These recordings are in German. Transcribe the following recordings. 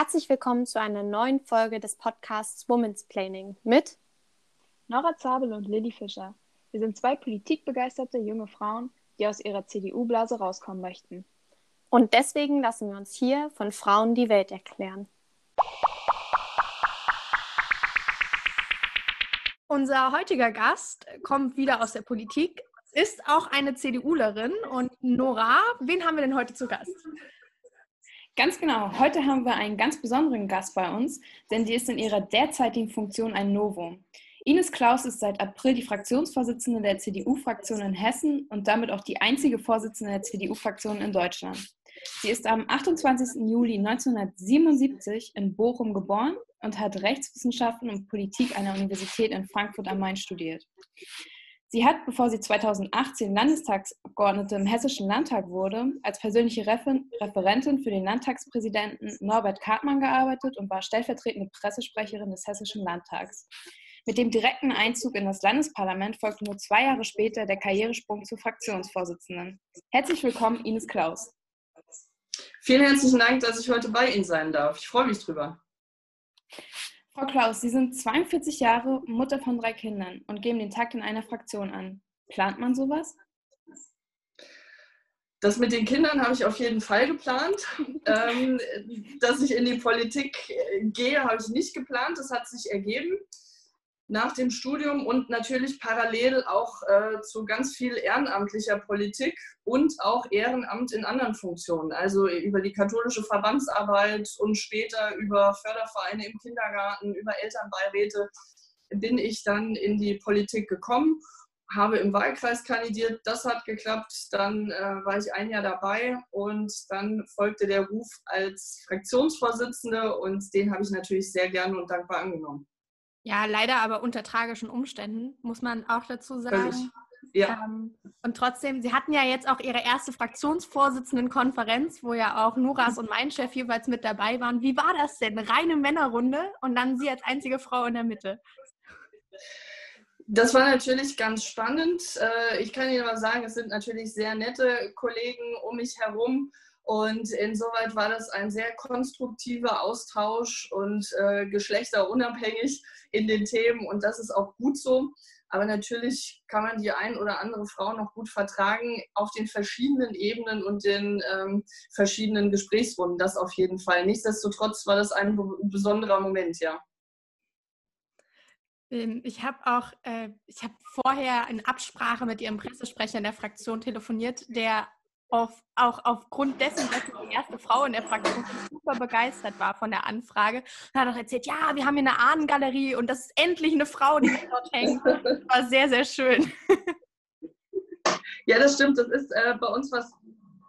Herzlich willkommen zu einer neuen Folge des Podcasts Women's Planning mit Nora Zabel und Lilly Fischer. Wir sind zwei politikbegeisterte junge Frauen, die aus ihrer CDU-Blase rauskommen möchten. Und deswegen lassen wir uns hier von Frauen die Welt erklären. Unser heutiger Gast kommt wieder aus der Politik, ist auch eine CDUlerin. Und Nora, wen haben wir denn heute zu Gast? Ganz genau. Heute haben wir einen ganz besonderen Gast bei uns, denn die ist in ihrer derzeitigen Funktion ein Novum. Ines Klaus ist seit April die Fraktionsvorsitzende der CDU-Fraktion in Hessen und damit auch die einzige Vorsitzende der CDU-Fraktion in Deutschland. Sie ist am 28. Juli 1977 in Bochum geboren und hat Rechtswissenschaften und Politik an der Universität in Frankfurt am Main studiert. Sie hat, bevor sie 2018 Landestagsabgeordnete im Hessischen Landtag wurde, als persönliche Referentin für den Landtagspräsidenten Norbert Kartmann gearbeitet und war stellvertretende Pressesprecherin des Hessischen Landtags. Mit dem direkten Einzug in das Landesparlament folgte nur zwei Jahre später der Karrieresprung zur Fraktionsvorsitzenden. Herzlich willkommen, Ines Klaus. Vielen herzlichen Dank, dass ich heute bei Ihnen sein darf. Ich freue mich drüber. Frau Klaus, Sie sind 42 Jahre Mutter von drei Kindern und geben den Takt in einer Fraktion an. Plant man sowas? Das mit den Kindern habe ich auf jeden Fall geplant. ähm, dass ich in die Politik gehe, habe ich nicht geplant. Das hat sich ergeben nach dem Studium und natürlich parallel auch äh, zu ganz viel ehrenamtlicher Politik und auch Ehrenamt in anderen Funktionen, also über die katholische Verbandsarbeit und später über Fördervereine im Kindergarten, über Elternbeiräte bin ich dann in die Politik gekommen, habe im Wahlkreis kandidiert, das hat geklappt, dann äh, war ich ein Jahr dabei und dann folgte der Ruf als Fraktionsvorsitzende und den habe ich natürlich sehr gerne und dankbar angenommen. Ja, leider aber unter tragischen Umständen, muss man auch dazu sagen. Ja. Ähm, und trotzdem, Sie hatten ja jetzt auch Ihre erste Fraktionsvorsitzendenkonferenz, wo ja auch Nuras und mein Chef jeweils mit dabei waren. Wie war das denn? Reine Männerrunde und dann Sie als einzige Frau in der Mitte. Das war natürlich ganz spannend. Äh, ich kann Ihnen aber sagen, es sind natürlich sehr nette Kollegen um mich herum. Und insoweit war das ein sehr konstruktiver Austausch und äh, geschlechterunabhängig in den Themen. Und das ist auch gut so. Aber natürlich kann man die ein oder andere Frau noch gut vertragen auf den verschiedenen Ebenen und den ähm, verschiedenen Gesprächsrunden. Das auf jeden Fall. Nichtsdestotrotz war das ein besonderer Moment, ja. Ähm, ich habe auch, äh, ich habe vorher in Absprache mit Ihrem Pressesprecher in der Fraktion telefoniert, der auf, auch aufgrund dessen, dass ich die erste Frau in der Fraktion super begeistert war von der Anfrage. Und hat auch erzählt, ja, wir haben hier eine Ahnengalerie und das ist endlich eine Frau, die dort hängt. Das war sehr, sehr schön. Ja, das stimmt. Das ist äh, bei uns was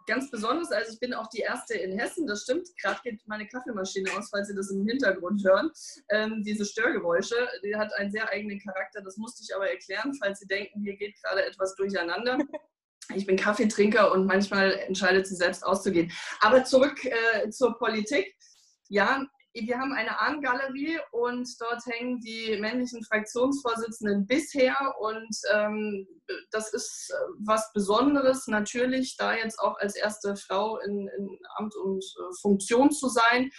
ganz Besonderes. Also ich bin auch die erste in Hessen, das stimmt. Gerade geht meine Kaffeemaschine aus, falls Sie das im Hintergrund hören. Ähm, diese Störgeräusche, die hat einen sehr eigenen Charakter. Das musste ich aber erklären, falls Sie denken, hier geht gerade etwas durcheinander ich bin Kaffeetrinker und manchmal entscheidet sie selbst auszugehen. Aber zurück äh, zur Politik. Ja, wir haben eine Ahnengalerie und dort hängen die männlichen Fraktionsvorsitzenden bisher und ähm, das ist äh, was Besonderes natürlich, da jetzt auch als erste Frau in, in Amt und äh, Funktion zu sein.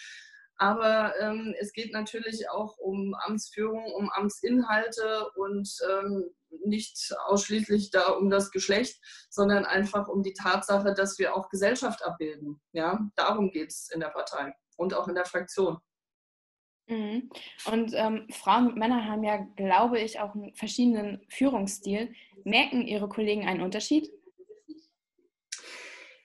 Aber ähm, es geht natürlich auch um Amtsführung, um Amtsinhalte und ähm, nicht ausschließlich da um das Geschlecht, sondern einfach um die Tatsache, dass wir auch Gesellschaft abbilden. Ja, darum geht es in der Partei und auch in der Fraktion. Mhm. Und ähm, Frauen und Männer haben ja, glaube ich, auch einen verschiedenen Führungsstil. Merken Ihre Kollegen einen Unterschied?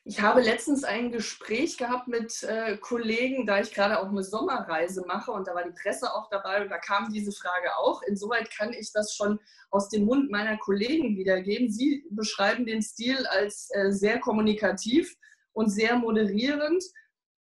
Ich habe letztens ein Gespräch gehabt mit äh, Kollegen, da ich gerade auch eine Sommerreise mache und da war die Presse auch dabei und da kam diese Frage auch. Insoweit kann ich das schon aus dem Mund meiner Kollegen wiedergeben. Sie beschreiben den Stil als äh, sehr kommunikativ und sehr moderierend,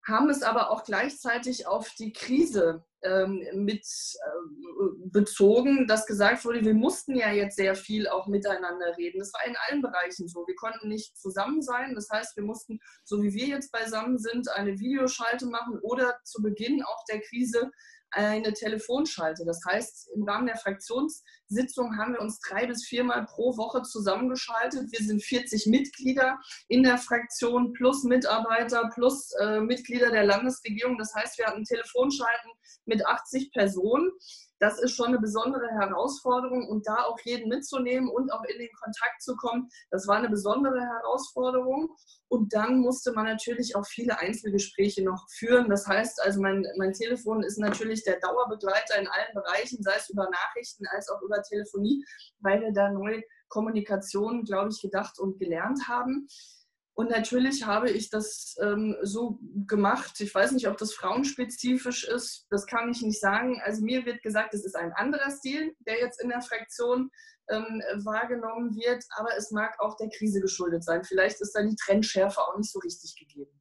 haben es aber auch gleichzeitig auf die Krise ähm, mit äh, bezogen, dass gesagt wurde, wir mussten ja jetzt sehr viel auch miteinander reden. Das war in allen Bereichen so. Wir konnten nicht zusammen sein. Das heißt, wir mussten, so wie wir jetzt beisammen sind, eine Videoschalte machen oder zu Beginn auch der Krise eine Telefonschalte. Das heißt, im Rahmen der Fraktionssitzung haben wir uns drei bis viermal pro Woche zusammengeschaltet. Wir sind 40 Mitglieder in der Fraktion plus Mitarbeiter plus äh, Mitglieder der Landesregierung. Das heißt, wir hatten Telefonschalten mit 80 Personen das ist schon eine besondere Herausforderung und da auch jeden mitzunehmen und auch in den Kontakt zu kommen, das war eine besondere Herausforderung. Und dann musste man natürlich auch viele Einzelgespräche noch führen. Das heißt, also mein, mein Telefon ist natürlich der Dauerbegleiter in allen Bereichen, sei es über Nachrichten als auch über Telefonie, weil wir da neue Kommunikation, glaube ich, gedacht und gelernt haben. Und natürlich habe ich das ähm, so gemacht. Ich weiß nicht, ob das frauenspezifisch ist. Das kann ich nicht sagen. Also mir wird gesagt, es ist ein anderer Stil, der jetzt in der Fraktion ähm, wahrgenommen wird. Aber es mag auch der Krise geschuldet sein. Vielleicht ist da die Trendschärfe auch nicht so richtig gegeben.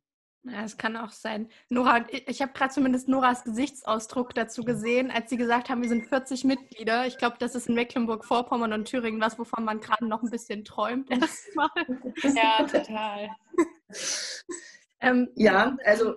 Ja, es kann auch sein. Nora, ich habe gerade zumindest Noras Gesichtsausdruck dazu gesehen, als sie gesagt haben, wir sind 40 Mitglieder. Ich glaube, das ist in Mecklenburg-Vorpommern und Thüringen was, wovon man gerade noch ein bisschen träumt. ja, total. ähm, ja, also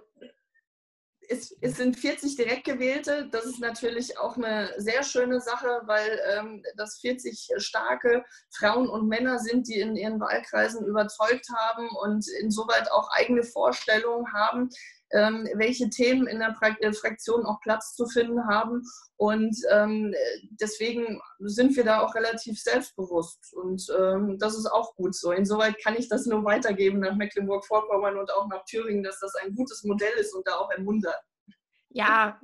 es, es, sind 40 Direktgewählte. Das ist natürlich auch eine sehr schöne Sache, weil ähm, das 40 starke Frauen und Männer sind, die in ihren Wahlkreisen überzeugt haben und insoweit auch eigene Vorstellungen haben, ähm, welche Themen in der pra äh, Fraktion auch Platz zu finden haben. Und ähm, deswegen sind wir da auch relativ selbstbewusst. Und ähm, das ist auch gut so. Insoweit kann ich das nur weitergeben nach Mecklenburg-Vorpommern und auch nach Thüringen, dass das ein gutes Modell ist und da auch ermuntert. Ja,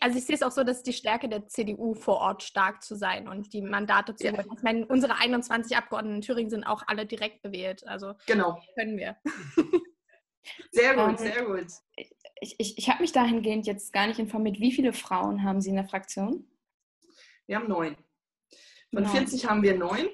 also ich sehe es auch so, dass die Stärke der CDU vor Ort stark zu sein und die Mandate zu ja. Ich meine, unsere 21 Abgeordneten in Thüringen sind auch alle direkt gewählt. Also genau. können wir. Sehr gut, ähm, sehr gut. Ich, ich, ich habe mich dahingehend jetzt gar nicht informiert. Wie viele Frauen haben Sie in der Fraktion? Wir haben neun. Von neun. 40 haben wir neun.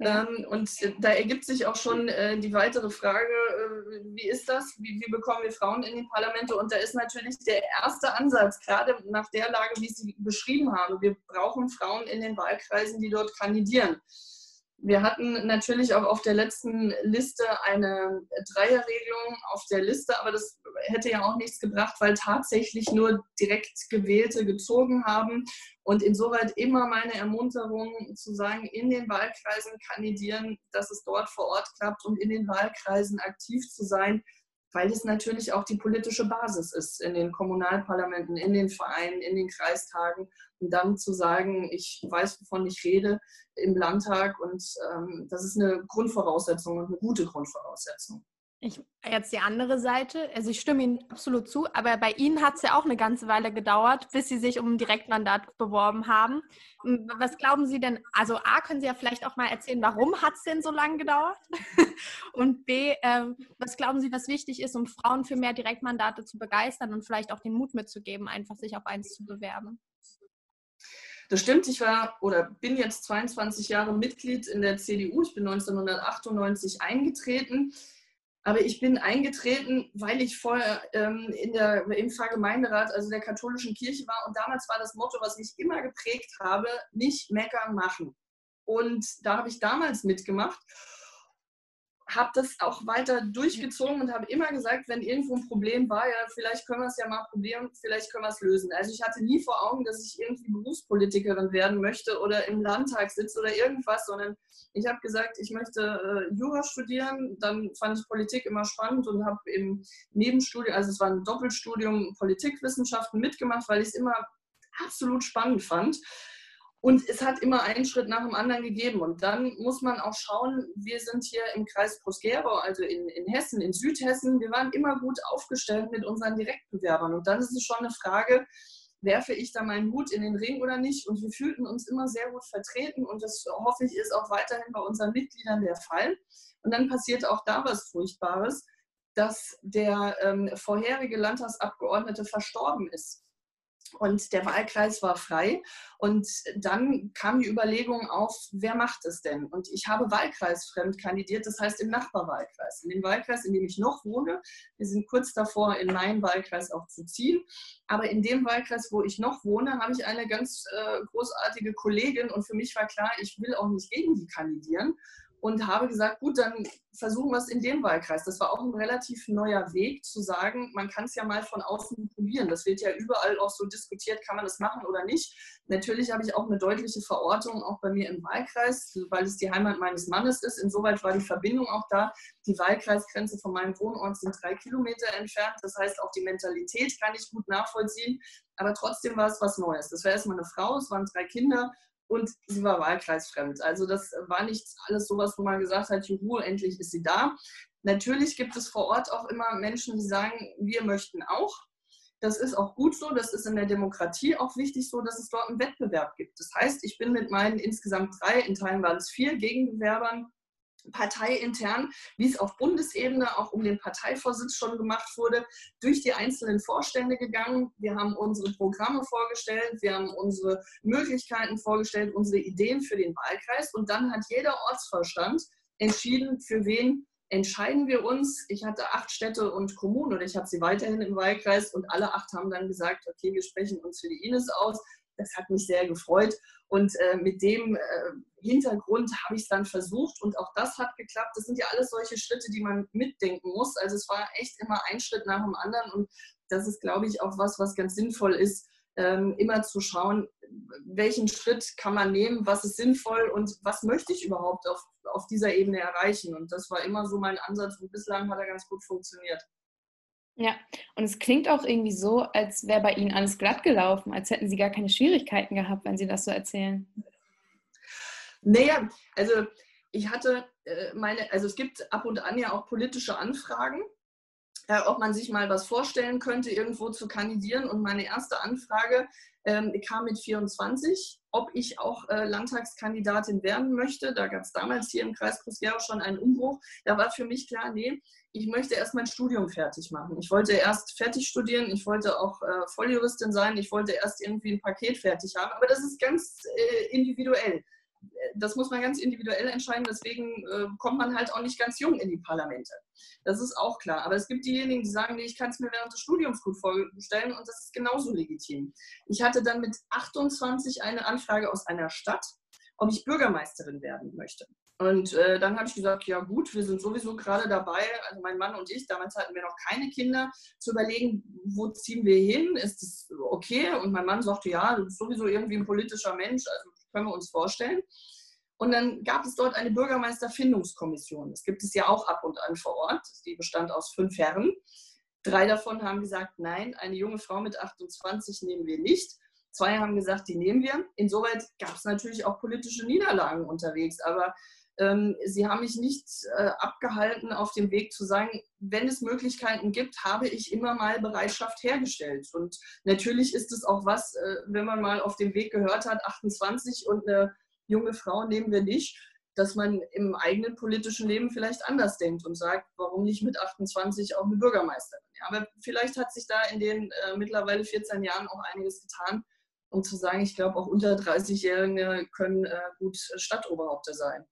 Ja. Ähm, und da ergibt sich auch schon äh, die weitere Frage, äh, wie ist das? Wie, wie, bekommen wir Frauen in die Parlamente? Und da ist natürlich der erste Ansatz, gerade nach der Lage, wie ich sie beschrieben habe. Wir brauchen Frauen in den Wahlkreisen, die dort kandidieren. Wir hatten natürlich auch auf der letzten Liste eine Dreierregelung auf der Liste, aber das hätte ja auch nichts gebracht, weil tatsächlich nur direkt Gewählte gezogen haben. Und insoweit immer meine Ermunterung zu sagen, in den Wahlkreisen kandidieren, dass es dort vor Ort klappt und in den Wahlkreisen aktiv zu sein, weil es natürlich auch die politische Basis ist in den Kommunalparlamenten, in den Vereinen, in den Kreistagen. Und dann zu sagen, ich weiß, wovon ich rede im Landtag und ähm, das ist eine Grundvoraussetzung und eine gute Grundvoraussetzung. Ich, jetzt die andere Seite, also ich stimme Ihnen absolut zu, aber bei Ihnen hat es ja auch eine ganze Weile gedauert, bis Sie sich um ein Direktmandat beworben haben. Was glauben Sie denn, also A, können Sie ja vielleicht auch mal erzählen, warum hat es denn so lange gedauert? Und B, äh, was glauben Sie, was wichtig ist, um Frauen für mehr Direktmandate zu begeistern und vielleicht auch den Mut mitzugeben, einfach sich auf eins zu bewerben? Das stimmt, ich war oder bin jetzt 22 Jahre Mitglied in der CDU. Ich bin 1998 eingetreten. Aber ich bin eingetreten, weil ich vorher ähm, in der, im Pfarrgemeinderat, also der katholischen Kirche war. Und damals war das Motto, was mich immer geprägt habe, nicht meckern, machen. Und da habe ich damals mitgemacht habe das auch weiter durchgezogen und habe immer gesagt, wenn irgendwo ein Problem war, ja, vielleicht können wir es ja mal probieren, vielleicht können wir es lösen. Also ich hatte nie vor Augen, dass ich irgendwie Berufspolitikerin werden möchte oder im Landtag sitze oder irgendwas, sondern ich habe gesagt, ich möchte äh, Jura studieren. Dann fand ich Politik immer spannend und habe im Nebenstudium, also es war ein Doppelstudium Politikwissenschaften mitgemacht, weil ich es immer absolut spannend fand. Und es hat immer einen Schritt nach dem anderen gegeben. Und dann muss man auch schauen, wir sind hier im Kreis Prosgerau, also in, in Hessen, in Südhessen. Wir waren immer gut aufgestellt mit unseren Direktbewerbern. Und dann ist es schon eine Frage, werfe ich da meinen Hut in den Ring oder nicht? Und wir fühlten uns immer sehr gut vertreten. Und das hoffe ich ist auch weiterhin bei unseren Mitgliedern der Fall. Und dann passiert auch da was Furchtbares, dass der ähm, vorherige Landtagsabgeordnete verstorben ist. Und der Wahlkreis war frei. Und dann kam die Überlegung auf, wer macht es denn? Und ich habe wahlkreisfremd kandidiert, das heißt im Nachbarwahlkreis. In dem Wahlkreis, in dem ich noch wohne. Wir sind kurz davor, in meinen Wahlkreis auch zu ziehen. Aber in dem Wahlkreis, wo ich noch wohne, habe ich eine ganz äh, großartige Kollegin. Und für mich war klar, ich will auch nicht gegen die kandidieren und habe gesagt, gut, dann versuchen wir es in dem Wahlkreis. Das war auch ein relativ neuer Weg zu sagen, man kann es ja mal von außen probieren. Das wird ja überall auch so diskutiert, kann man das machen oder nicht. Natürlich habe ich auch eine deutliche Verortung auch bei mir im Wahlkreis, weil es die Heimat meines Mannes ist. Insoweit war die Verbindung auch da. Die Wahlkreisgrenze von meinem Wohnort sind drei Kilometer entfernt. Das heißt, auch die Mentalität kann ich gut nachvollziehen. Aber trotzdem war es was Neues. Das war erstmal eine Frau, es waren drei Kinder und sie war wahlkreisfremd. Also das war nicht alles sowas, wo man gesagt hat, juhu, endlich ist sie da. Natürlich gibt es vor Ort auch immer Menschen, die sagen, wir möchten auch. Das ist auch gut so, das ist in der Demokratie auch wichtig so, dass es dort einen Wettbewerb gibt. Das heißt, ich bin mit meinen insgesamt drei, in Teilen waren es vier Gegenbewerbern parteiintern, wie es auf Bundesebene auch um den Parteivorsitz schon gemacht wurde, durch die einzelnen Vorstände gegangen. Wir haben unsere Programme vorgestellt, wir haben unsere Möglichkeiten vorgestellt, unsere Ideen für den Wahlkreis und dann hat jeder Ortsvorstand entschieden, für wen entscheiden wir uns. Ich hatte acht Städte und Kommunen und ich habe sie weiterhin im Wahlkreis und alle acht haben dann gesagt, okay, wir sprechen uns für die Ines aus. Das hat mich sehr gefreut. Und äh, mit dem äh, Hintergrund habe ich es dann versucht und auch das hat geklappt. Das sind ja alles solche Schritte, die man mitdenken muss. Also es war echt immer ein Schritt nach dem anderen und das ist, glaube ich, auch was, was ganz sinnvoll ist, ähm, immer zu schauen, welchen Schritt kann man nehmen, was ist sinnvoll und was möchte ich überhaupt auf, auf dieser Ebene erreichen. Und das war immer so mein Ansatz und bislang hat er ganz gut funktioniert. Ja, und es klingt auch irgendwie so, als wäre bei Ihnen alles glatt gelaufen, als hätten Sie gar keine Schwierigkeiten gehabt, wenn Sie das so erzählen. Naja, also ich hatte äh, meine, also es gibt ab und an ja auch politische Anfragen, äh, ob man sich mal was vorstellen könnte, irgendwo zu kandidieren. Und meine erste Anfrage ähm, kam mit 24, ob ich auch äh, Landtagskandidatin werden möchte. Da gab es damals hier im Kreis Groß-Gerau schon einen Umbruch. Da war für mich klar, nee, ich möchte erst mein Studium fertig machen. Ich wollte erst fertig studieren, ich wollte auch äh, Volljuristin sein, ich wollte erst irgendwie ein Paket fertig haben, aber das ist ganz äh, individuell. Das muss man ganz individuell entscheiden, deswegen äh, kommt man halt auch nicht ganz jung in die Parlamente. Das ist auch klar. Aber es gibt diejenigen, die sagen, nee, ich kann es mir während des Studiums gut vorstellen und das ist genauso legitim. Ich hatte dann mit 28 eine Anfrage aus einer Stadt, ob ich Bürgermeisterin werden möchte. Und äh, dann habe ich gesagt, ja gut, wir sind sowieso gerade dabei, also mein Mann und ich, damals hatten wir noch keine Kinder, zu überlegen, wo ziehen wir hin, ist es okay? Und mein Mann sagte, ja, du bist sowieso irgendwie ein politischer Mensch, also können wir uns vorstellen. Und dann gab es dort eine Bürgermeisterfindungskommission. Das gibt es ja auch ab und an vor Ort. Die bestand aus fünf Herren. Drei davon haben gesagt, nein, eine junge Frau mit 28 nehmen wir nicht. Zwei haben gesagt, die nehmen wir. Insoweit gab es natürlich auch politische Niederlagen unterwegs. Aber sie haben mich nicht äh, abgehalten, auf dem Weg zu sagen, wenn es Möglichkeiten gibt, habe ich immer mal Bereitschaft hergestellt. Und natürlich ist es auch was, äh, wenn man mal auf dem Weg gehört hat, 28 und eine junge Frau nehmen wir nicht, dass man im eigenen politischen Leben vielleicht anders denkt und sagt, warum nicht mit 28 auch eine Bürgermeisterin. Aber vielleicht hat sich da in den äh, mittlerweile 14 Jahren auch einiges getan, um zu sagen, ich glaube, auch unter 30-Jährige können äh, gut Stadtoberhaupter sein.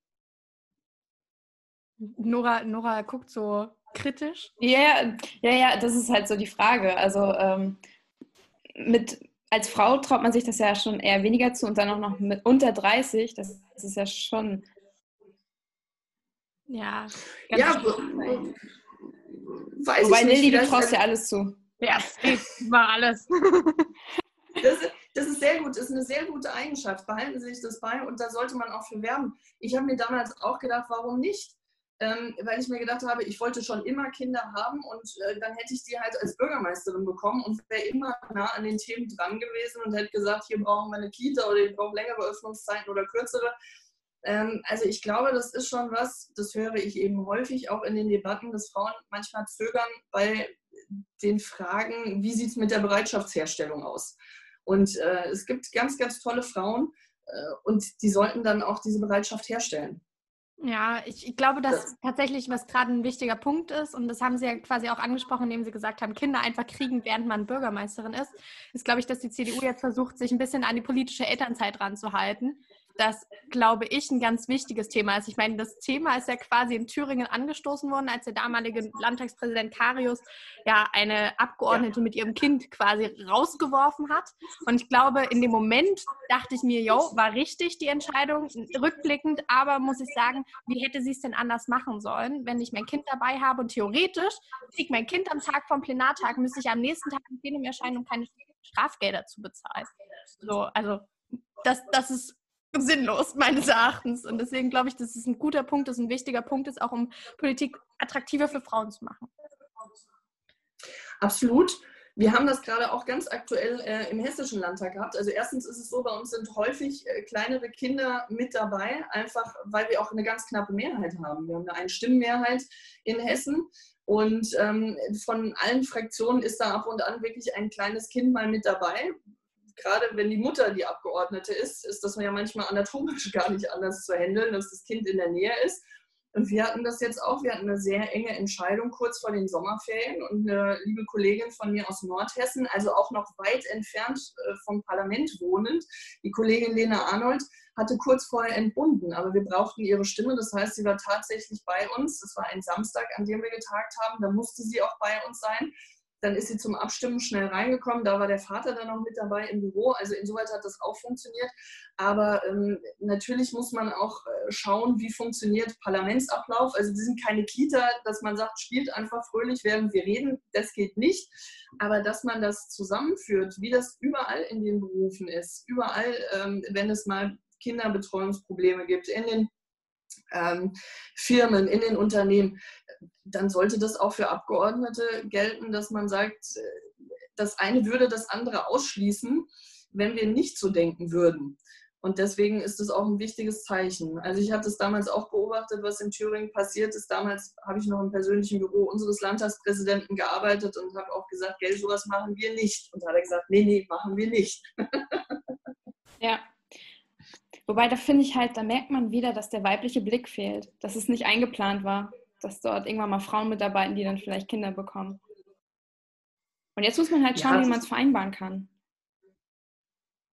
Nora, Nora guckt so kritisch. Ja, ja, ja, das ist halt so die Frage. Also ähm, mit als Frau traut man sich das ja schon eher weniger zu und dann auch noch mit unter 30, das, das ist ja schon. Ja. Ja, weiß Wobei ich nicht, Lilly, du traust ja alles zu. Ja, mach alles. Das, das, ist sehr gut, das ist eine sehr gute Eigenschaft. Behalten Sie sich das bei und da sollte man auch für werben. Ich habe mir damals auch gedacht, warum nicht? Ähm, weil ich mir gedacht habe, ich wollte schon immer Kinder haben und äh, dann hätte ich die halt als Bürgermeisterin bekommen und wäre immer nah an den Themen dran gewesen und hätte gesagt, hier brauchen wir eine Kita oder ich brauche längere Öffnungszeiten oder kürzere. Ähm, also ich glaube, das ist schon was, das höre ich eben häufig auch in den Debatten, dass Frauen manchmal zögern bei den Fragen, wie sieht es mit der Bereitschaftsherstellung aus? Und äh, es gibt ganz, ganz tolle Frauen äh, und die sollten dann auch diese Bereitschaft herstellen. Ja, ich, ich glaube, dass das tatsächlich, was gerade ein wichtiger Punkt ist, und das haben Sie ja quasi auch angesprochen, indem Sie gesagt haben, Kinder einfach kriegen, während man Bürgermeisterin ist, ist, glaube ich, dass die CDU jetzt versucht, sich ein bisschen an die politische Elternzeit ranzuhalten das, glaube ich, ein ganz wichtiges Thema ist. Ich meine, das Thema ist ja quasi in Thüringen angestoßen worden, als der damalige Landtagspräsident Karius ja eine Abgeordnete ja. mit ihrem Kind quasi rausgeworfen hat. Und ich glaube, in dem Moment dachte ich mir, jo, war richtig die Entscheidung, rückblickend, aber muss ich sagen, wie hätte sie es denn anders machen sollen, wenn ich mein Kind dabei habe und theoretisch kriegt mein Kind am Tag vom Plenartag, müsste ich am nächsten Tag im Plenum erscheinen, um keine Strafgelder zu bezahlen. So, also das, das ist sinnlos, meines Erachtens. Und deswegen glaube ich, dass es ein guter Punkt ist, ein wichtiger Punkt ist, auch um Politik attraktiver für Frauen zu machen. Absolut. Wir haben das gerade auch ganz aktuell äh, im Hessischen Landtag gehabt. Also erstens ist es so, bei uns sind häufig äh, kleinere Kinder mit dabei, einfach weil wir auch eine ganz knappe Mehrheit haben. Wir haben eine Stimmenmehrheit in Hessen und ähm, von allen Fraktionen ist da ab und an wirklich ein kleines Kind mal mit dabei, gerade wenn die Mutter die Abgeordnete ist, ist das ja manchmal anatomisch gar nicht anders zu handeln, dass das Kind in der Nähe ist. Und wir hatten das jetzt auch, wir hatten eine sehr enge Entscheidung kurz vor den Sommerferien und eine liebe Kollegin von mir aus Nordhessen, also auch noch weit entfernt äh, vom Parlament wohnend, die Kollegin Lena Arnold, hatte kurz vorher entbunden, aber wir brauchten ihre Stimme. Das heißt, sie war tatsächlich bei uns. Das war ein Samstag, an dem wir getagt haben. Da musste sie auch bei uns sein. Dann ist sie zum Abstimmen schnell reingekommen. Da war der Vater dann auch mit dabei im Büro. Also insoweit hat das auch funktioniert. Aber ähm, natürlich muss man auch äh, schauen, wie funktioniert Parlamentsablauf. Also wir sind keine Kita, dass man sagt, spielt einfach fröhlich, während wir reden. Das geht nicht. Aber dass man das zusammenführt, wie das überall in den Berufen ist, überall, ähm, wenn es mal Kinderbetreuungsprobleme gibt, in den ähm, Firmen, in den Unternehmen, dann sollte das auch für Abgeordnete gelten, dass man sagt, äh, das eine würde das andere ausschließen, wenn wir nicht so denken würden. Und deswegen ist es auch ein wichtiges Zeichen. Also ich habe das damals auch beobachtet, was in Thüringen passiert ist. Damals habe ich noch im persönlichen Büro unseres Landtagspräsidenten gearbeitet und habe auch gesagt, Geld, sowas machen wir nicht. Und da hat er gesagt, nee, nee, machen wir nicht. ja, Wobei, da finde ich halt, da merkt man wieder, dass der weibliche Blick fehlt, dass es nicht eingeplant war, dass dort irgendwann mal Frauen mitarbeiten, die dann vielleicht Kinder bekommen. Und jetzt muss man halt schauen, ja, wie man es vereinbaren kann.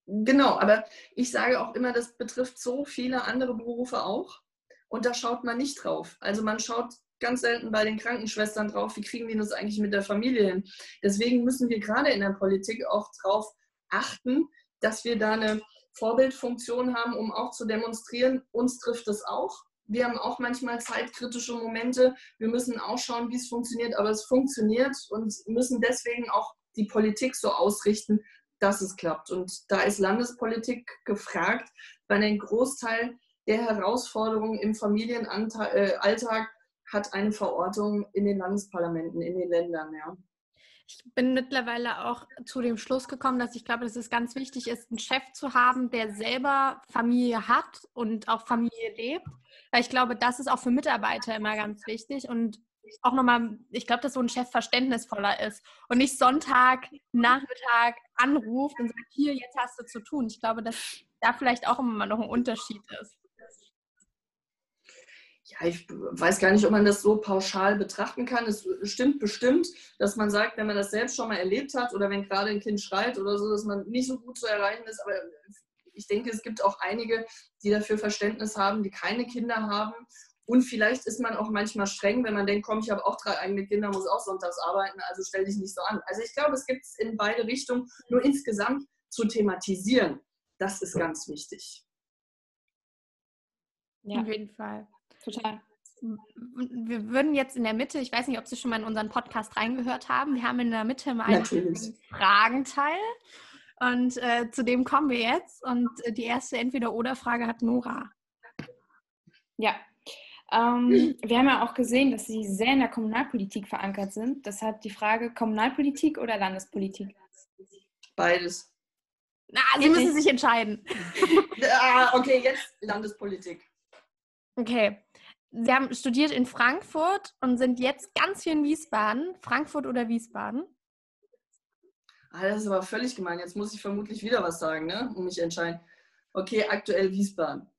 Genau, aber ich sage auch immer, das betrifft so viele andere Berufe auch. Und da schaut man nicht drauf. Also man schaut ganz selten bei den Krankenschwestern drauf, wie kriegen die das eigentlich mit der Familie hin. Deswegen müssen wir gerade in der Politik auch darauf achten, dass wir da eine Vorbildfunktion haben, um auch zu demonstrieren, uns trifft es auch. Wir haben auch manchmal zeitkritische Momente. Wir müssen auch schauen, wie es funktioniert, aber es funktioniert und müssen deswegen auch die Politik so ausrichten, dass es klappt. Und da ist Landespolitik gefragt, weil ein Großteil der Herausforderungen im Familienalltag äh, hat eine Verortung in den Landesparlamenten, in den Ländern. Ja. Ich bin mittlerweile auch zu dem Schluss gekommen, dass ich glaube, dass es ganz wichtig ist, einen Chef zu haben, der selber Familie hat und auch Familie lebt. Weil ich glaube, das ist auch für Mitarbeiter immer ganz wichtig. Und auch nochmal, ich glaube, dass so ein Chef verständnisvoller ist und nicht Sonntag, Nachmittag anruft und sagt, hier, jetzt hast du zu tun. Ich glaube, dass da vielleicht auch immer noch ein Unterschied ist ich weiß gar nicht, ob man das so pauschal betrachten kann. Es stimmt bestimmt, dass man sagt, wenn man das selbst schon mal erlebt hat oder wenn gerade ein Kind schreit oder so, dass man nicht so gut zu erreichen ist. Aber ich denke, es gibt auch einige, die dafür Verständnis haben, die keine Kinder haben. Und vielleicht ist man auch manchmal streng, wenn man denkt, komm, ich habe auch drei eigene Kinder, muss auch sonntags arbeiten, also stell dich nicht so an. Also ich glaube, es gibt es in beide Richtungen. Nur insgesamt zu thematisieren, das ist ganz wichtig. Ja, auf jeden Fall. Total. Wir würden jetzt in der Mitte, ich weiß nicht, ob Sie schon mal in unseren Podcast reingehört haben, wir haben in der Mitte mal einen Fragenteil. Und äh, zu dem kommen wir jetzt. Und äh, die erste Entweder-Oder-Frage hat Nora. Ja, ähm, wir haben ja auch gesehen, dass Sie sehr in der Kommunalpolitik verankert sind. Deshalb die Frage: Kommunalpolitik oder Landespolitik? Beides. Na, Sie müssen sich entscheiden. ah, okay, jetzt Landespolitik. Okay. Sie haben studiert in Frankfurt und sind jetzt ganz hier in Wiesbaden. Frankfurt oder Wiesbaden? Ah, das ist aber völlig gemein. Jetzt muss ich vermutlich wieder was sagen, ne? um mich entscheiden. Okay, aktuell Wiesbaden.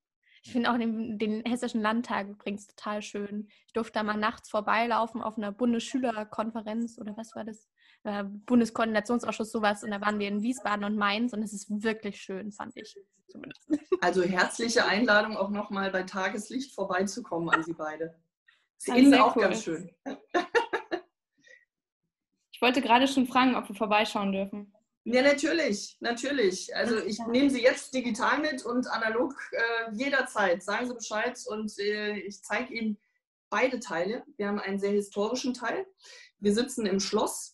Ich finde auch den, den Hessischen Landtag übrigens total schön. Ich durfte da mal nachts vorbeilaufen auf einer Bundesschülerkonferenz oder was war das? Äh, Bundeskoordinationsausschuss, sowas. Und da waren wir in Wiesbaden und Mainz und es ist wirklich schön, fand ich zumindest. Also herzliche Einladung auch nochmal bei Tageslicht vorbeizukommen an Sie beide. Ist Ihnen sehr auch cool. ganz schön. Ich wollte gerade schon fragen, ob wir vorbeischauen dürfen. Ja, natürlich, natürlich. Also ich nehme Sie jetzt digital mit und analog äh, jederzeit. Sagen Sie Bescheid und äh, ich zeige Ihnen beide Teile. Wir haben einen sehr historischen Teil. Wir sitzen im Schloss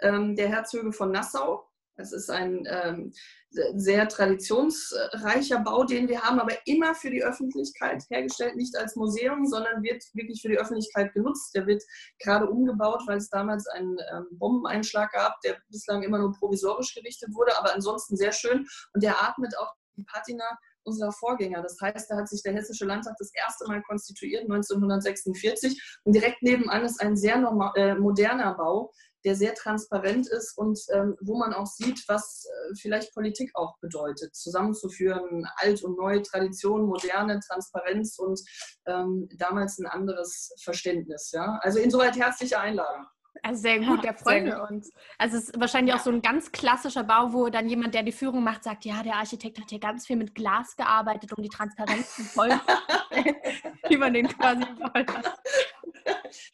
ähm, der Herzöge von Nassau. Das ist ein ähm, sehr traditionsreicher Bau, den wir haben, aber immer für die Öffentlichkeit hergestellt, nicht als Museum, sondern wird wirklich für die Öffentlichkeit genutzt. Der wird gerade umgebaut, weil es damals einen ähm, Bombeneinschlag gab, der bislang immer nur provisorisch gerichtet wurde, aber ansonsten sehr schön. Und der atmet auch die Patina unserer Vorgänger. Das heißt, da hat sich der Hessische Landtag das erste Mal konstituiert, 1946. Und direkt nebenan ist ein sehr normal, äh, moderner Bau, der sehr transparent ist und ähm, wo man auch sieht, was äh, vielleicht Politik auch bedeutet. Zusammenzuführen, alt und neu, Tradition, moderne, Transparenz und ähm, damals ein anderes Verständnis. Ja? Also insoweit herzliche Einladung. Also sehr Ja, gut, da freuen wir uns. Also es ist wahrscheinlich auch so ein ganz klassischer Bau, wo dann jemand, der die Führung macht, sagt, ja, der Architekt hat hier ganz viel mit Glas gearbeitet, um die Transparenz zu voll, wie man den quasi wollte.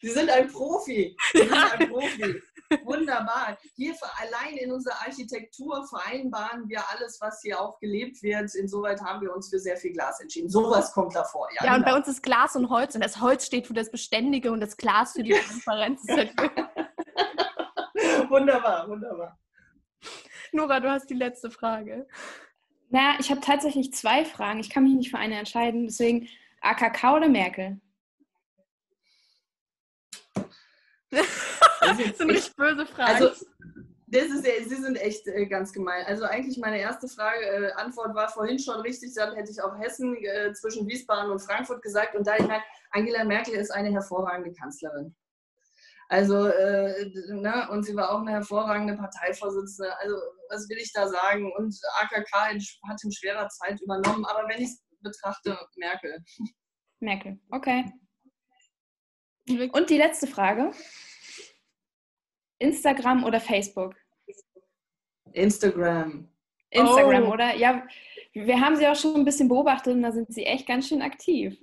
Sie sind ein Profi. Sie sind ein Profi. Wunderbar. Hier für, allein in unserer Architektur vereinbaren wir alles, was hier auch gelebt wird. Insoweit haben wir uns für sehr viel Glas entschieden. Sowas kommt davor. Ja, Ja, und genau. bei uns ist Glas und Holz und das Holz steht für das Beständige und das Glas für die Transparenz. Ist halt wunderbar, wunderbar. Nora, du hast die letzte Frage. Naja, ich habe tatsächlich zwei Fragen. Ich kann mich nicht für eine entscheiden. Deswegen AKK oder Merkel? Das sind richtig böse Fragen. Also, das ist, ja- Sie sind echt äh, ganz gemein. Also eigentlich meine erste Frage, äh, Antwort war vorhin schon richtig, dann hätte ich auch Hessen äh, zwischen Wiesbaden und Frankfurt gesagt. Und da ich merke, Angela Merkel ist eine hervorragende Kanzlerin. Also, äh, ne, und sie war auch eine hervorragende Parteivorsitzende. Also, was will ich da sagen? Und AKK in- hat in schwerer Zeit übernommen. Aber wenn ich es betrachte, Merkel. Merkel, okay. Und die letzte Frage. Instagram oder Facebook? Instagram. Instagram, Oh. oder? Ja, wir haben sie auch schon ein bisschen beobachtet und da sind sie echt ganz schön aktiv.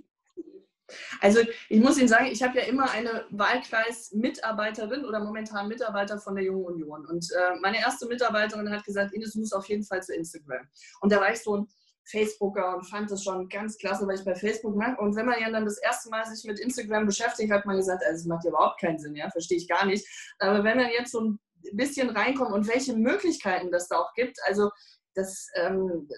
Also ich muss Ihnen sagen, ich habe ja immer eine Wahlkreis-Mitarbeiterin oder momentan Mitarbeiter von der Jungen Union. Und äh, meine erste Mitarbeiterin hat gesagt, Ines, du musst auf jeden Fall zu Instagram. Und da war ich so ein Facebooker und fand das schon ganz klasse, weil ich bei Facebook mag. Und wenn man ja dann das erste Mal sich mit Instagram beschäftigt, hat man gesagt, also es macht ja überhaupt keinen Sinn, ja, verstehe ich gar nicht. Aber wenn man jetzt so ein bisschen reinkommt und welche Möglichkeiten das da auch gibt, also das ähm,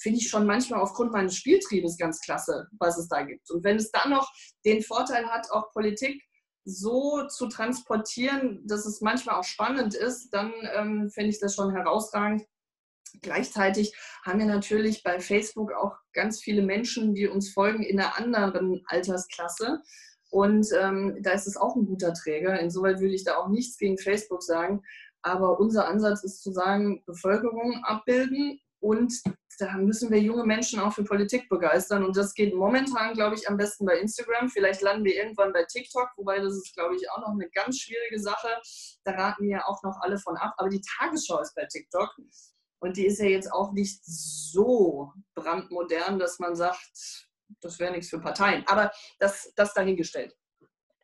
finde ich schon manchmal aufgrund meines Spieltriebes ganz klasse, was es da gibt. Und wenn es dann noch den Vorteil hat, auch Politik so zu transportieren, dass es manchmal auch spannend ist, dann ähm, finde ich das schon herausragend. Gleichzeitig haben wir natürlich bei Facebook auch ganz viele Menschen, die uns folgen in einer anderen Altersklasse. Und ähm, da ist es auch ein guter Träger. Insoweit würde ich da auch nichts gegen Facebook sagen. Aber unser Ansatz ist zu sagen, Bevölkerung abbilden und da müssen wir junge Menschen auch für Politik begeistern. Und das geht momentan, glaube ich, am besten bei Instagram. Vielleicht landen wir irgendwann bei TikTok, wobei das ist, glaube ich, auch noch eine ganz schwierige Sache. Da raten wir auch noch alle von ab. Aber die Tagesschau ist bei TikTok. Und die ist ja jetzt auch nicht so brandmodern, dass man sagt, das wäre nichts für Parteien. Aber das, das dahingestellt.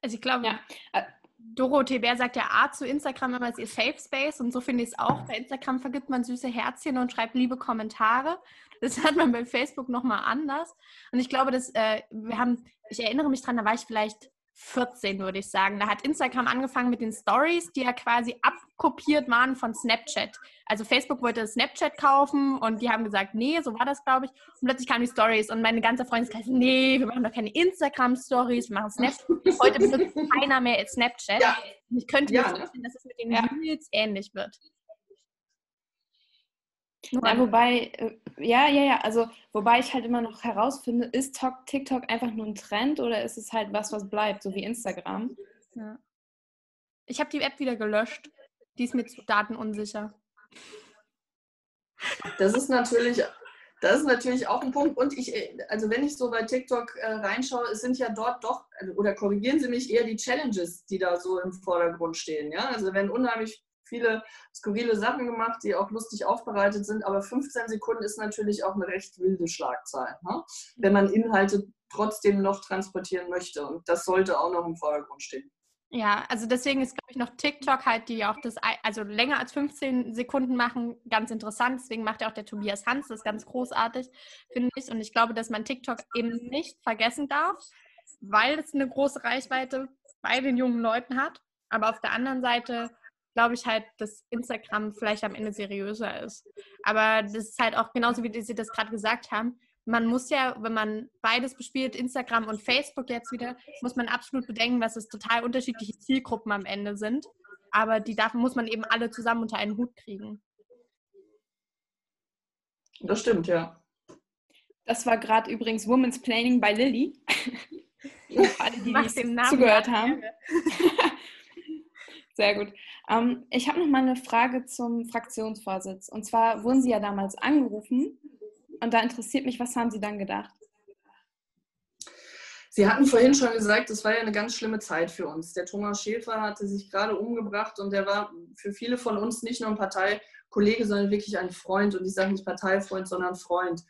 Also ich glaube, Ja. äh, Dorothee Bär sagt ja A zu Instagram immer, es ist ihr Safe Space und so finde ich es auch. Bei Instagram vergibt man süße Herzchen und schreibt liebe Kommentare. Das hat man bei Facebook nochmal anders. Und ich glaube, dass äh, wir haben, ich erinnere mich dran, da war ich vielleicht 14, würde ich sagen. Da hat Instagram angefangen mit den Stories, die ja quasi abkopiert waren von Snapchat. Also Facebook wollte Snapchat kaufen und die haben gesagt, nee, so war das, glaube ich. Und plötzlich kamen die Stories und meine ganze Freundeskreis, nee, wir machen doch keine Instagram-Stories, wir machen Snapchat. Heute benutzt keiner mehr Snapchat. Ja. Ich könnte mir Ja, ne? vorstellen, dass es mit den Ja. Reels ähnlich wird. Ja, wobei, äh, ja, ja, ja, also wobei ich halt immer noch herausfinde, ist Tok- TikTok einfach nur ein Trend oder ist es halt was, was bleibt, so wie Instagram? Ja. Ich habe die App wieder gelöscht. Die ist mir zu datenunsicher. Das ist natürlich, Das ist natürlich auch ein Punkt. Und ich, äh, also wenn ich so bei TikTok äh, reinschaue, es sind ja dort doch, also, oder korrigieren Sie mich, eher die Challenges, die da so im Vordergrund stehen. Ja? Also wenn unheimlich viele skurrile Sachen gemacht, die auch lustig aufbereitet sind, aber 15 Sekunden ist natürlich auch eine recht wilde Schlagzahl, ne? wenn man Inhalte trotzdem noch transportieren möchte. Und das sollte auch noch im Vordergrund stehen. Ja, also deswegen ist, glaube ich, noch TikTok halt, die auch das, also länger als 15 Sekunden machen, ganz interessant. Deswegen macht ja auch der Tobias Hans das ganz großartig, finde ich. Und ich glaube, dass man TikTok eben nicht vergessen darf, weil es eine große Reichweite bei den jungen Leuten hat. Aber auf der anderen Seite glaube ich halt, dass Instagram vielleicht am Ende seriöser ist. Aber das ist halt auch genauso, wie Sie das gerade gesagt haben man muss ja, wenn man beides bespielt, Instagram und Facebook jetzt wieder, muss man absolut bedenken, dass es total unterschiedliche Zielgruppen am Ende sind. Aber die darf, muss man eben alle zusammen unter einen Hut kriegen. Das stimmt, ja. Das war gerade übrigens Women's Planning bei Lilly. alle, die dies zugehört haben. Sehr gut. Ähm, ich habe noch mal eine Frage zum Fraktionsvorsitz. Und zwar wurden Sie ja damals angerufen und da interessiert mich, was haben Sie dann gedacht? Sie hatten vorhin schon gesagt, es war ja eine ganz schlimme Zeit für uns. Der Thomas Schäfer hatte sich gerade umgebracht und der war für viele von uns nicht nur ein Parteikollege, sondern wirklich ein Freund. Und ich sage nicht Parteifreund, sondern Freund.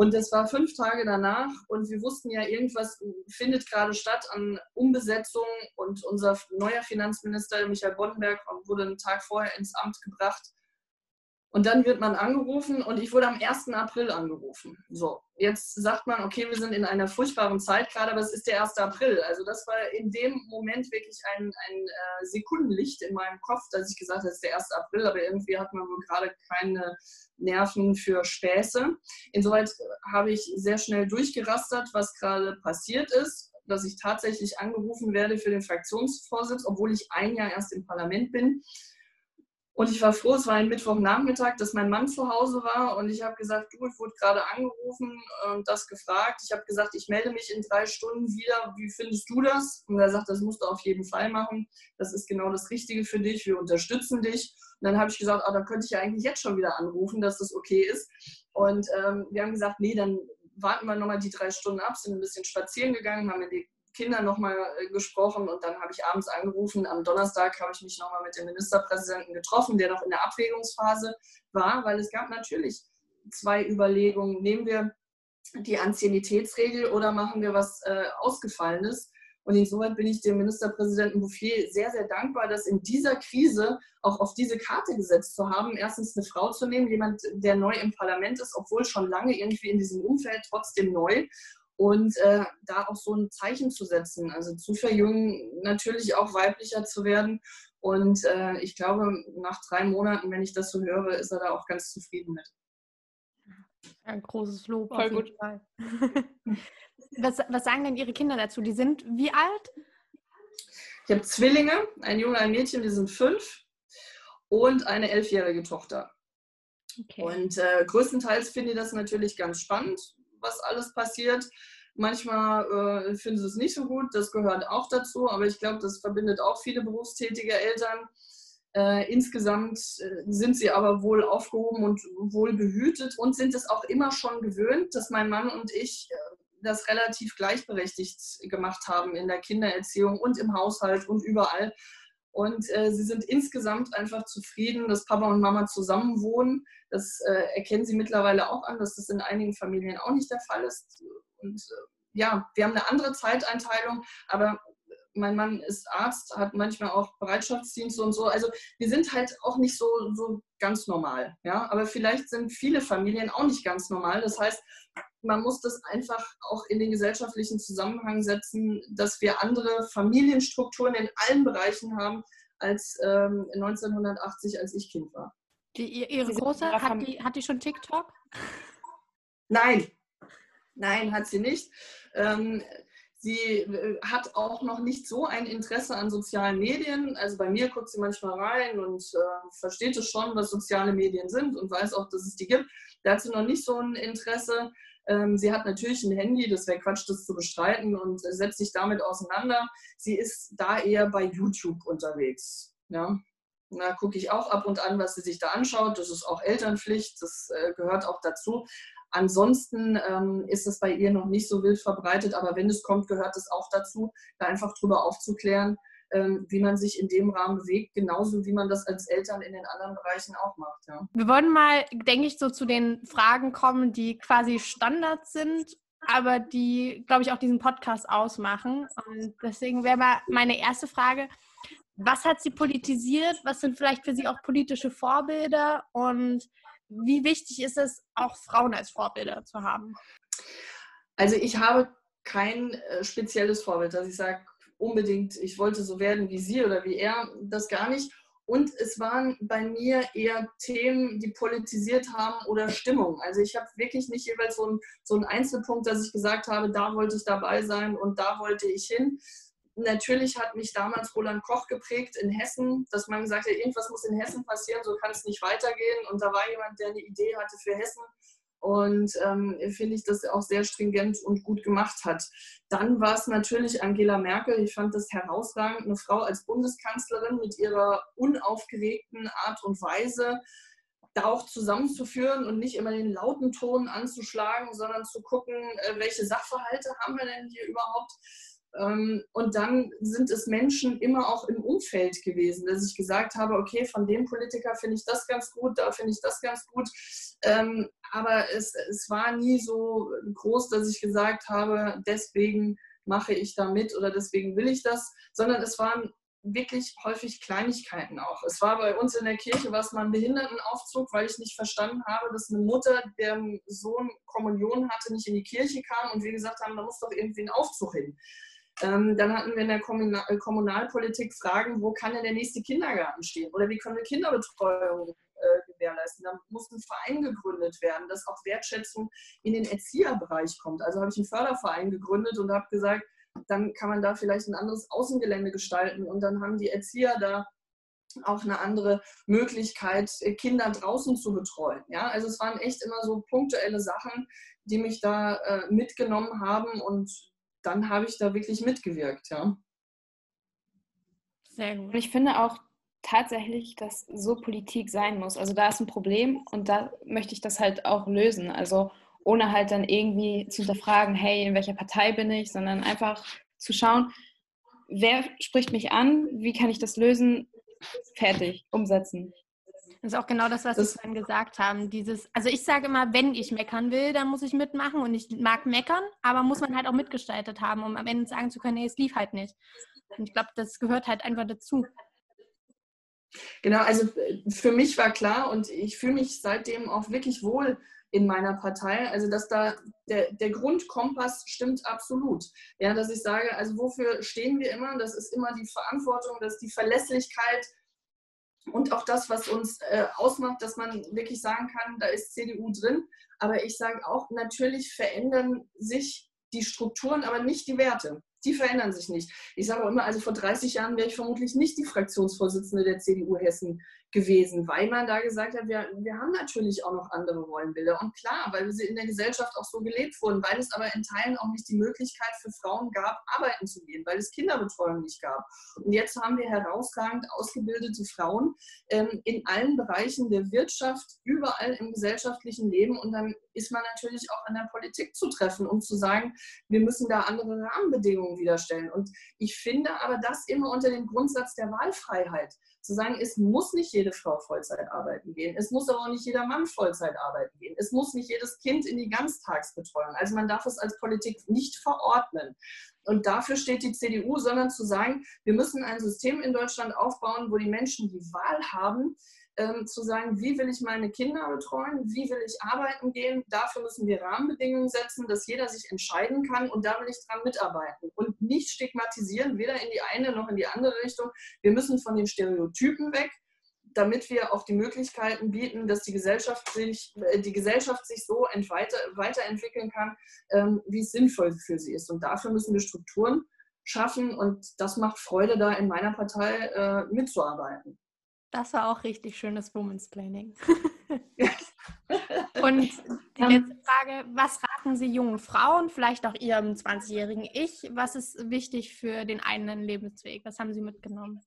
Und es war fünf Tage danach und wir wussten ja, irgendwas findet gerade statt an Umbesetzung und unser neuer Finanzminister Michael Boddenberg wurde einen Tag vorher ins Amt gebracht. Und dann wird man angerufen und ich wurde am 1. April angerufen. So, jetzt sagt man, okay, wir sind in einer furchtbaren Zeit gerade, aber es ist der 1. April. Also das war in dem Moment wirklich ein, ein äh, Sekundenlicht in meinem Kopf, dass ich gesagt habe, es ist der 1. April, aber irgendwie hat man wohl gerade keine Nerven für Späße. Insoweit habe ich sehr schnell durchgerastert, was gerade passiert ist, dass ich tatsächlich angerufen werde für den Fraktionsvorsitz, obwohl ich ein Jahr erst im Parlament bin. Und ich war froh, es war ein Mittwochnachmittag, dass mein Mann zu Hause war und ich habe gesagt, du, ich wurde gerade angerufen und das gefragt. Ich habe gesagt, ich melde mich in drei Stunden wieder. Wie findest du das? Und er sagt, das musst du auf jeden Fall machen. Das ist genau das Richtige für dich. Wir unterstützen dich. Und dann habe ich gesagt, ah, dann könnte ich ja eigentlich jetzt schon wieder anrufen, dass das okay ist. Und ähm, wir haben gesagt, nee, dann warten wir nochmal die drei Stunden ab, sind ein bisschen spazieren gegangen, haben in die Kindern nochmal äh, gesprochen und dann habe ich abends angerufen. Am Donnerstag habe ich mich nochmal mit dem Ministerpräsidenten getroffen, der noch in der Abwägungsphase war, weil es gab natürlich zwei Überlegungen. Nehmen wir die Anzianitätsregel oder machen wir was äh, Ausgefallenes? Und insoweit bin ich dem Ministerpräsidenten Bouffier sehr, sehr dankbar, dass in dieser Krise auch auf diese Karte gesetzt zu haben, erstens eine Frau zu nehmen, jemand, der neu im Parlament ist, obwohl schon lange irgendwie in diesem Umfeld trotzdem neu und äh, da auch so ein Zeichen zu setzen, also zu verjüngen, natürlich auch weiblicher zu werden. Und äh, ich glaube, nach drei Monaten, wenn ich das so höre, ist er da auch ganz zufrieden mit. Ein großes Lob. Voll gut. was, was sagen denn Ihre Kinder dazu? Die sind wie alt? Ich habe Zwillinge, ein Junge, ein Mädchen, die sind fünf und eine elfjährige Tochter. Okay. Und äh, größtenteils finde ich das natürlich ganz spannend, was alles passiert. Manchmal äh, finden sie es nicht so gut, das gehört auch dazu, aber ich glaube, das verbindet auch viele berufstätige Eltern. Äh, insgesamt äh, sind sie aber wohl aufgehoben und wohl behütet und sind es auch immer schon gewöhnt, dass mein Mann und ich äh, das relativ gleichberechtigt gemacht haben in der Kindererziehung und im Haushalt und überall. Und äh, sie sind insgesamt einfach zufrieden, dass Papa und Mama zusammen wohnen. Das äh, erkennen sie mittlerweile auch an, dass das in einigen Familien auch nicht der Fall ist. Und äh, ja, wir haben eine andere Zeiteinteilung, aber mein Mann ist Arzt, hat manchmal auch Bereitschaftsdienste und so. Also wir sind halt auch nicht so, so ganz normal. Ja? Aber vielleicht sind viele Familien auch nicht ganz normal. Das heißt, man muss das einfach auch in den gesellschaftlichen Zusammenhang setzen, dass wir andere Familienstrukturen in allen Bereichen haben als ähm, 1980, als ich Kind war. Die, ihre Große, hat die, hat die schon TikTok? Nein, nein, hat sie nicht. Ähm, sie äh, hat auch noch nicht so ein Interesse an sozialen Medien. Also bei mir guckt sie manchmal rein und äh, versteht es schon, was soziale Medien sind und weiß auch, dass es die gibt. Da hat sie noch nicht so ein Interesse. Ähm, sie hat natürlich ein Handy, das wäre Quatsch, das zu bestreiten und setzt sich damit auseinander. Sie ist da eher bei YouTube unterwegs. Ja. Da gucke ich auch ab und an, was sie sich da anschaut. Das ist auch Elternpflicht, das äh, gehört auch dazu. Ansonsten ähm, ist es bei ihr noch nicht so wild verbreitet, aber wenn es kommt, gehört es auch dazu, da einfach drüber aufzuklären, ähm, wie man sich in dem Rahmen bewegt, genauso wie man das als Eltern in den anderen Bereichen auch macht. Ja. Wir wollen mal, denke ich, so zu den Fragen kommen, die quasi Standard sind, aber die, glaube ich, auch diesen Podcast ausmachen. Und deswegen wäre mal meine erste Frage, was hat sie politisiert? Was sind vielleicht für sie auch politische Vorbilder? Und wie wichtig ist es, auch Frauen als Vorbilder zu haben? Also ich habe kein äh, spezielles Vorbild, dass ich sage, unbedingt, ich wollte so werden wie sie oder wie er, das gar nicht. Und es waren bei mir eher Themen, die politisiert haben oder Stimmung. Also ich habe wirklich nicht jeweils so einen, so einen Einzelpunkt, dass ich gesagt habe, da wollte ich dabei sein und da wollte ich hin. Natürlich hat mich damals Roland Koch geprägt in Hessen, dass man gesagt hat, irgendwas muss in Hessen passieren, so kann es nicht weitergehen. Und da war jemand, der eine Idee hatte für Hessen und ähm, finde ich das auch sehr stringent und gut gemacht hat. Dann war es natürlich Angela Merkel. Ich fand das herausragend, eine Frau als Bundeskanzlerin mit ihrer unaufgeregten Art und Weise da auch zusammenzuführen und nicht immer den lauten Ton anzuschlagen, sondern zu gucken, äh, welche Sachverhalte haben wir denn hier überhaupt und dann sind es Menschen immer auch im Umfeld gewesen, dass ich gesagt habe, okay, von dem Politiker finde ich das ganz gut, da finde ich das ganz gut. Ähm, aber es, es war nie so groß, dass ich gesagt habe, deswegen mache ich da mit oder deswegen will ich das, sondern es waren wirklich häufig Kleinigkeiten auch. Es war bei uns in der Kirche was mal ein Behindertenaufzug, weil ich nicht verstanden habe, dass eine Mutter, deren Sohn Kommunion hatte, nicht in die Kirche kam und wir gesagt haben, da muss doch irgendwie ein Aufzug hin. Ähm, dann hatten wir in der Kommunal äh, Kommunalpolitik Fragen, wo kann denn der nächste Kindergarten stehen? Oder wie können wir Kinderbetreuung äh, gewährleisten? Da muss ein Verein gegründet werden, dass auch Wertschätzung in den Erzieherbereich kommt. Also habe ich einen Förderverein gegründet und habe gesagt, dann kann man da vielleicht ein anderes Außengelände gestalten. Und dann haben die Erzieher da auch eine andere Möglichkeit, äh, Kinder draußen zu betreuen. Ja, also es waren echt immer so punktuelle Sachen, die mich da äh, mitgenommen haben und dann habe ich da wirklich mitgewirkt, ja. Sehr gut. Und ich finde auch tatsächlich, dass so Politik sein muss. Also da ist ein Problem und da möchte ich das halt auch lösen. Also ohne halt dann irgendwie zu hinterfragen, hey, in welcher Partei bin ich, sondern einfach zu schauen, wer spricht mich an, wie kann ich das lösen, fertig, umsetzen. Das ist auch genau das, was das, Sie vorhin gesagt haben. Dieses, also ich sage immer, wenn ich meckern will, dann muss ich mitmachen und ich mag meckern, aber muss man halt auch mitgestaltet haben, um am Ende sagen zu können, nee, es lief halt nicht. Und ich glaube, das gehört halt einfach dazu. Genau, also äh, für mich war klar und ich fühle mich seitdem auch wirklich wohl in meiner Partei. Also dass da der, der Grundkompass stimmt absolut. Ja, dass ich sage, also wofür stehen wir immer? Das ist immer die Verantwortung, das ist die Verlässlichkeit, und auch das, was uns äh, ausmacht, dass man wirklich sagen kann, da ist CDU drin. Aber ich sage auch, natürlich verändern sich die Strukturen, aber nicht die Werte. Die verändern sich nicht. Ich sage auch immer, also vor 30 Jahren wäre ich vermutlich nicht die Fraktionsvorsitzende der CDU Hessen gewesen, weil man da gesagt hat, wir, wir haben natürlich auch noch andere Rollenbilder. Und klar, weil sie in der Gesellschaft auch so gelebt wurden, weil es aber in Teilen auch nicht die Möglichkeit für Frauen gab, arbeiten zu gehen, weil es Kinderbetreuung nicht gab. Und jetzt haben wir herausragend ausgebildete Frauen ähm, in allen Bereichen der Wirtschaft, überall im gesellschaftlichen Leben. Und dann ist man natürlich auch an der Politik zu treffen, um zu sagen, wir müssen da andere Rahmenbedingungen widerstellen. Und ich finde aber das immer unter dem Grundsatz der Wahlfreiheit zu sagen, es muss nicht jede Frau Vollzeit arbeiten gehen, es muss aber auch nicht jeder Mann Vollzeit arbeiten gehen, es muss nicht jedes Kind in die Ganztagsbetreuung. Also man darf es als Politik nicht verordnen. Und dafür steht die CDU, sondern zu sagen, wir müssen ein System in Deutschland aufbauen, wo die Menschen die Wahl haben, ähm, zu sagen, wie will ich meine Kinder betreuen, wie will ich arbeiten gehen. Dafür müssen wir Rahmenbedingungen setzen, dass jeder sich entscheiden kann und da will ich dran mitarbeiten und nicht stigmatisieren, weder in die eine noch in die andere Richtung. Wir müssen von den Stereotypen weg damit wir auch die Möglichkeiten bieten, dass die Gesellschaft sich, äh, die Gesellschaft sich so weiter, weiterentwickeln kann, ähm, wie es sinnvoll für sie ist. Und dafür müssen wir Strukturen schaffen und das macht Freude, da in meiner Partei äh, mitzuarbeiten. Das war auch richtig schönes Women's Planning. Und die letzte Frage, was raten Sie jungen Frauen, vielleicht auch Ihrem 20-jährigen Ich, was ist wichtig für den eigenen Lebensweg? Was haben Sie mitgenommen?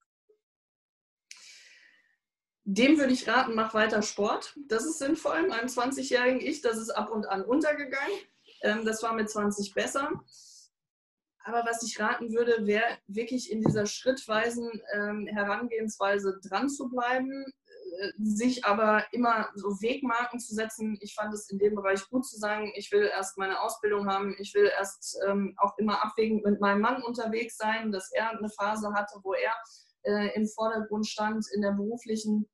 dem würde ich raten, mach weiter Sport. Das ist sinnvoll. Meinem 20-jährigen Ich, das ist ab und an untergegangen. Ähm, das war mit 20 besser. Aber was ich raten würde, wäre wirklich in dieser schrittweisen ähm, Herangehensweise dran zu bleiben, äh, sich aber immer so Wegmarken zu setzen. Ich fand es in dem Bereich gut zu sagen, ich will erst meine Ausbildung haben, ich will erst ähm, auch immer abwägend mit meinem Mann unterwegs sein, dass er eine Phase hatte, wo er äh, im Vordergrund stand in der beruflichen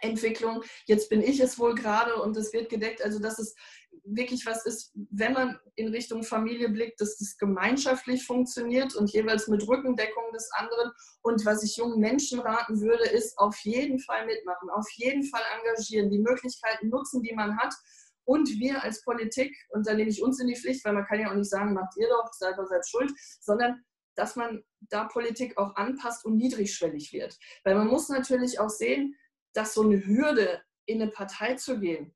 Entwicklung. Jetzt bin ich es wohl gerade und es wird gedeckt. Also, dass es wirklich was ist, wenn man in Richtung Familie blickt, dass das gemeinschaftlich funktioniert und jeweils mit Rückendeckung des anderen. Und was ich jungen Menschen raten würde, ist auf jeden Fall mitmachen, auf jeden Fall engagieren, die Möglichkeiten nutzen, die man hat. Und wir als Politik, und da nehme ich uns in die Pflicht, weil man kann ja auch nicht sagen, macht ihr doch, seid doch selbst schuld, sondern dass man da Politik auch anpasst und niedrigschwellig wird. Weil man muss natürlich auch sehen, dass so eine Hürde, in eine Partei zu gehen,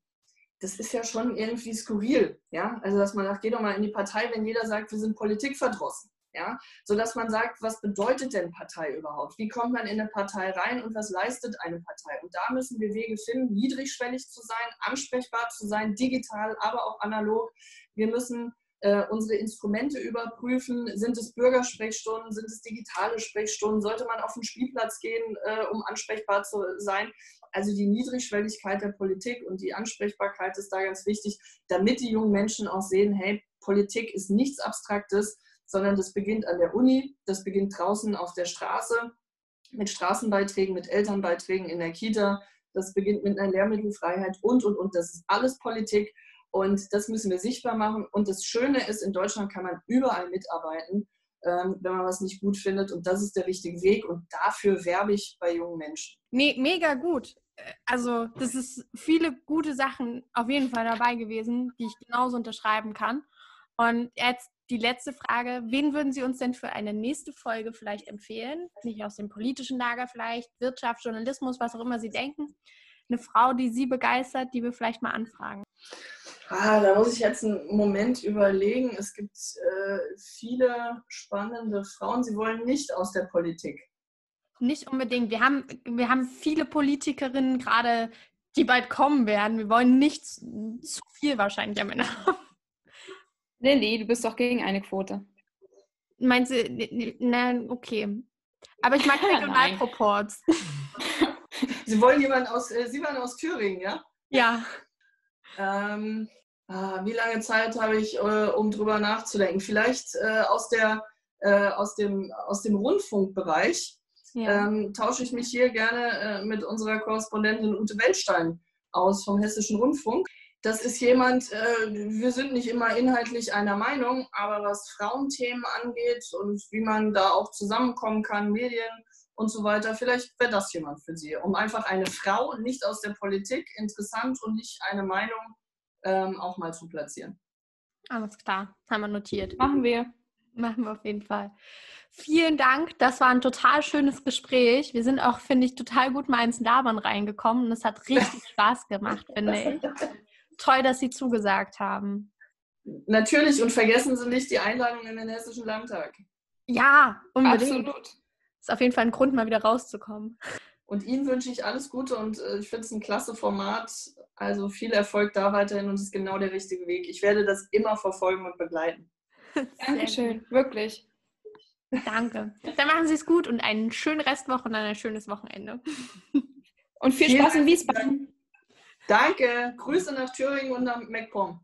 das ist ja schon irgendwie skurril. Ja? Also, dass man sagt, geh doch mal in die Partei, wenn jeder sagt, wir sind politikverdrossen. Ja? Sodass man sagt, was bedeutet denn Partei überhaupt? Wie kommt man in eine Partei rein und was leistet eine Partei? Und da müssen wir Wege finden, niedrigschwellig zu sein, ansprechbar zu sein, digital, aber auch analog. Wir müssen äh, unsere Instrumente überprüfen. Sind es Bürgersprechstunden? Sind es digitale Sprechstunden? Sollte man auf den Spielplatz gehen, äh, um ansprechbar zu sein? Also die Niedrigschwelligkeit der Politik und die Ansprechbarkeit ist da ganz wichtig, damit die jungen Menschen auch sehen, hey, Politik ist nichts Abstraktes, sondern das beginnt an der Uni, das beginnt draußen auf der Straße mit Straßenbeiträgen, mit Elternbeiträgen in der Kita, das beginnt mit einer Lehrmittelfreiheit und, und, und. Das ist alles Politik. Und das müssen wir sichtbar machen. Und das Schöne ist, in Deutschland kann man überall mitarbeiten, ähm, wenn man was nicht gut findet. Und das ist der richtige Weg. Und dafür werbe ich bei jungen Menschen. Me mega gut. Also, das ist viele gute Sachen auf jeden Fall dabei gewesen, die ich genauso unterschreiben kann. Und jetzt die letzte Frage. Wen würden Sie uns denn für eine nächste Folge vielleicht empfehlen? Nicht aus dem politischen Lager vielleicht, Wirtschaft, Journalismus, was auch immer Sie denken. Eine Frau, die Sie begeistert, die wir vielleicht mal anfragen. Ah, da muss ich jetzt einen Moment überlegen. Es gibt äh, viele spannende Frauen. Sie wollen nicht aus der Politik. Nicht unbedingt. Wir haben, wir haben viele Politikerinnen gerade, die bald kommen werden. Wir wollen nicht zu viel wahrscheinlich am Ende haben. Lilly, du bist doch gegen eine Quote. Meinst du, na, okay. Aber ich mag Regionalproports. Sie wollen jemanden aus, äh, Sie waren aus Thüringen, ja? Ja. Ähm, wie lange Zeit habe ich, äh, um drüber nachzudenken? Vielleicht äh, aus, der, äh, aus, dem, aus dem Rundfunkbereich ja. ähm, tausche ich mich hier gerne mit unserer Korrespondentin Ute Weltstein aus vom Hessischen Rundfunk. Das ist jemand, wir sind nicht immer inhaltlich einer Meinung, aber was Frauenthemen angeht und wie man da auch zusammenkommen kann, Medien und so weiter, vielleicht wäre das jemand für Sie, um einfach eine Frau, nicht aus der Politik, interessant und nicht eine Meinung, ähm, auch mal zu platzieren. Alles klar, haben wir notiert. Machen wir. Machen wir auf jeden Fall. Vielen Dank. Das war ein total schönes Gespräch. Wir sind auch, finde ich, total gut mal ins Labern reingekommen und es hat richtig Spaß gemacht, finde ich. Toll, dass Sie zugesagt haben. Natürlich und vergessen Sie nicht die Einladung in den Hessischen Landtag. Ja, unbedingt. Absolut. Ist auf jeden Fall ein Grund, mal wieder rauszukommen. Und Ihnen wünsche ich alles Gute und äh, ich finde es ein klasse Format. Also viel Erfolg da weiterhin und es ist genau der richtige Weg. Ich werde das immer verfolgen und begleiten. Dankeschön, wirklich. Danke. Dann machen Sie es gut und einen schönen Restwoche und ein schönes Wochenende. Und viel Spaß in Wiesbaden. Danke. Grüße nach Thüringen und nach MacPom.